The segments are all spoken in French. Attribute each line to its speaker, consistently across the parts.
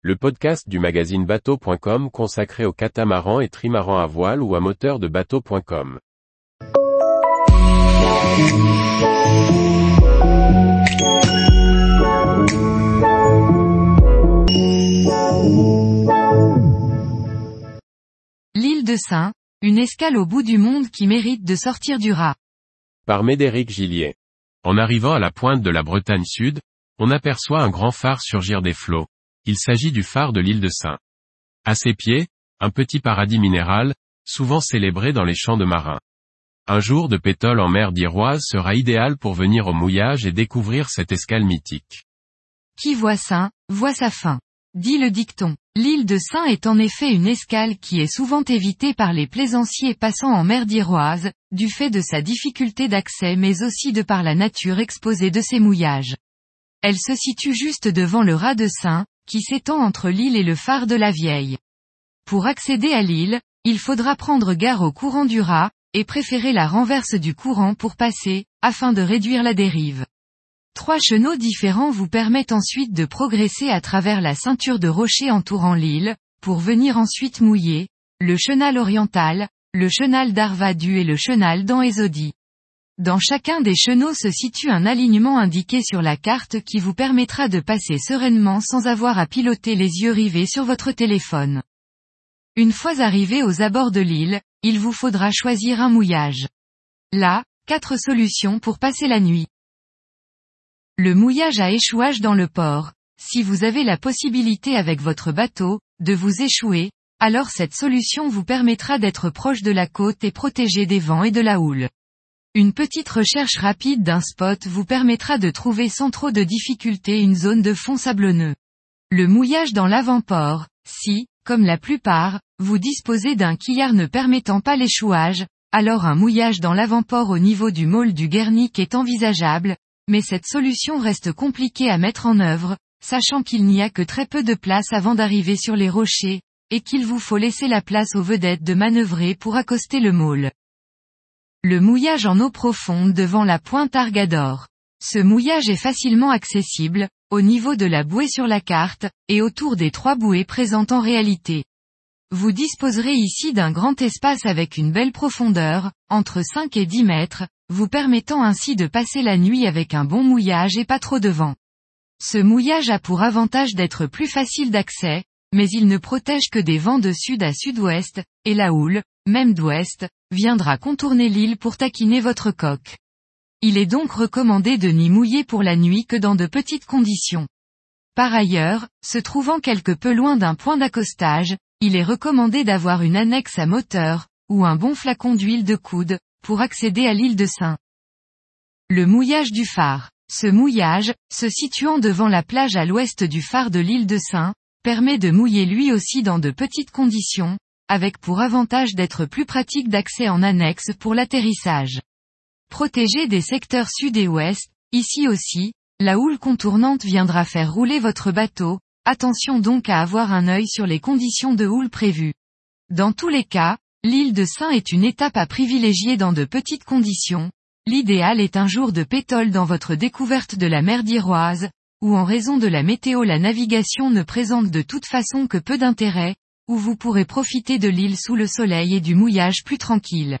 Speaker 1: le podcast du magazine bateau.com consacré aux catamarans et trimarans à voile ou à moteur de bateau.com.
Speaker 2: L'île de Saint, une escale au bout du monde qui mérite de sortir du rat.
Speaker 1: Par Médéric Gillier. En arrivant à la pointe de la Bretagne Sud, on aperçoit un grand phare surgir des flots. Il s'agit du phare de l'île de Saint. À ses pieds, un petit paradis minéral, souvent célébré dans les champs de marins. Un jour de pétole en mer d'Iroise sera idéal pour venir au mouillage et découvrir cette escale mythique.
Speaker 2: Qui voit Saint, voit sa fin. Dit le dicton. L'île de Saint est en effet une escale qui est souvent évitée par les plaisanciers passant en mer d'Iroise, du fait de sa difficulté d'accès mais aussi de par la nature exposée de ses mouillages. Elle se situe juste devant le rat de Saint, qui s'étend entre l'île et le phare de la Vieille. Pour accéder à l'île, il faudra prendre gare au courant du rat, et préférer la renverse du courant pour passer, afin de réduire la dérive. Trois chenaux différents vous permettent ensuite de progresser à travers la ceinture de rochers entourant l'île, pour venir ensuite mouiller, le chenal oriental, le chenal d'Arvadu et le chenal d'Anhésodie. Dans chacun des chenaux se situe un alignement indiqué sur la carte qui vous permettra de passer sereinement sans avoir à piloter les yeux rivés sur votre téléphone. Une fois arrivé aux abords de l'île, il vous faudra choisir un mouillage. Là, quatre solutions pour passer la nuit. Le mouillage à échouage dans le port. Si vous avez la possibilité avec votre bateau, de vous échouer, alors cette solution vous permettra d'être proche de la côte et protégé des vents et de la houle. Une petite recherche rapide d'un spot vous permettra de trouver sans trop de difficulté une zone de fond sablonneux. Le mouillage dans l'avant-port, si, comme la plupart, vous disposez d'un quillard ne permettant pas l'échouage, alors un mouillage dans l'avant-port au niveau du môle du Guernic est envisageable, mais cette solution reste compliquée à mettre en œuvre, sachant qu'il n'y a que très peu de place avant d'arriver sur les rochers, et qu'il vous faut laisser la place aux vedettes de manœuvrer pour accoster le môle. Le mouillage en eau profonde devant la pointe Argador. Ce mouillage est facilement accessible, au niveau de la bouée sur la carte, et autour des trois bouées présentes en réalité. Vous disposerez ici d'un grand espace avec une belle profondeur, entre 5 et 10 mètres, vous permettant ainsi de passer la nuit avec un bon mouillage et pas trop de vent. Ce mouillage a pour avantage d'être plus facile d'accès, mais il ne protège que des vents de sud à sud-ouest, et la houle, même d'ouest, viendra contourner l'île pour taquiner votre coque. Il est donc recommandé de n'y mouiller pour la nuit que dans de petites conditions. Par ailleurs, se trouvant quelque peu loin d'un point d'accostage, il est recommandé d'avoir une annexe à moteur, ou un bon flacon d'huile de coude, pour accéder à l'île de Saint. Le mouillage du phare. Ce mouillage, se situant devant la plage à l'ouest du phare de l'île de Saint, permet de mouiller lui aussi dans de petites conditions, avec pour avantage d'être plus pratique d'accès en annexe pour l'atterrissage. Protégé des secteurs sud et ouest, ici aussi, la houle contournante viendra faire rouler votre bateau, attention donc à avoir un œil sur les conditions de houle prévues. Dans tous les cas, l'île de Saint est une étape à privilégier dans de petites conditions, l'idéal est un jour de pétole dans votre découverte de la mer d'Iroise, où en raison de la météo la navigation ne présente de toute façon que peu d'intérêt, où vous pourrez profiter de l'île sous le soleil et du mouillage plus tranquille.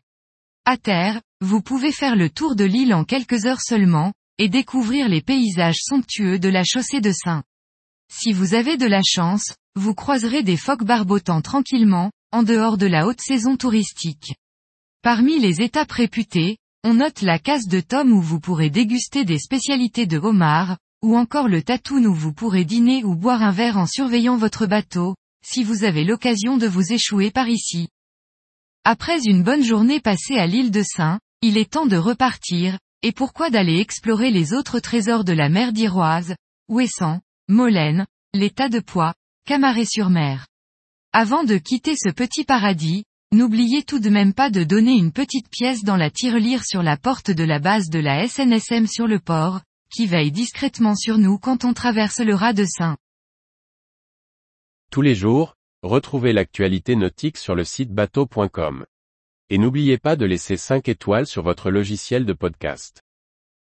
Speaker 2: À terre, vous pouvez faire le tour de l'île en quelques heures seulement, et découvrir les paysages somptueux de la chaussée de Saint. Si vous avez de la chance, vous croiserez des phoques barbotant tranquillement, en dehors de la haute saison touristique. Parmi les étapes réputées, on note la casse de Tom où vous pourrez déguster des spécialités de homard, ou encore le Tatoun où vous pourrez dîner ou boire un verre en surveillant votre bateau, si vous avez l'occasion de vous échouer par ici. Après une bonne journée passée à l'île de Saint, il est temps de repartir, et pourquoi d'aller explorer les autres trésors de la mer d'Iroise, Ouessant, Molène, l'état de Poix, Camaret-sur-Mer. Avant de quitter ce petit paradis, n'oubliez tout de même pas de donner une petite pièce dans la tirelire sur la porte de la base de la SNSM sur le port, qui veille discrètement sur nous quand on traverse le rat de Saint.
Speaker 1: Tous les jours, retrouvez l'actualité nautique sur le site bateau.com. Et n'oubliez pas de laisser 5 étoiles sur votre logiciel de podcast.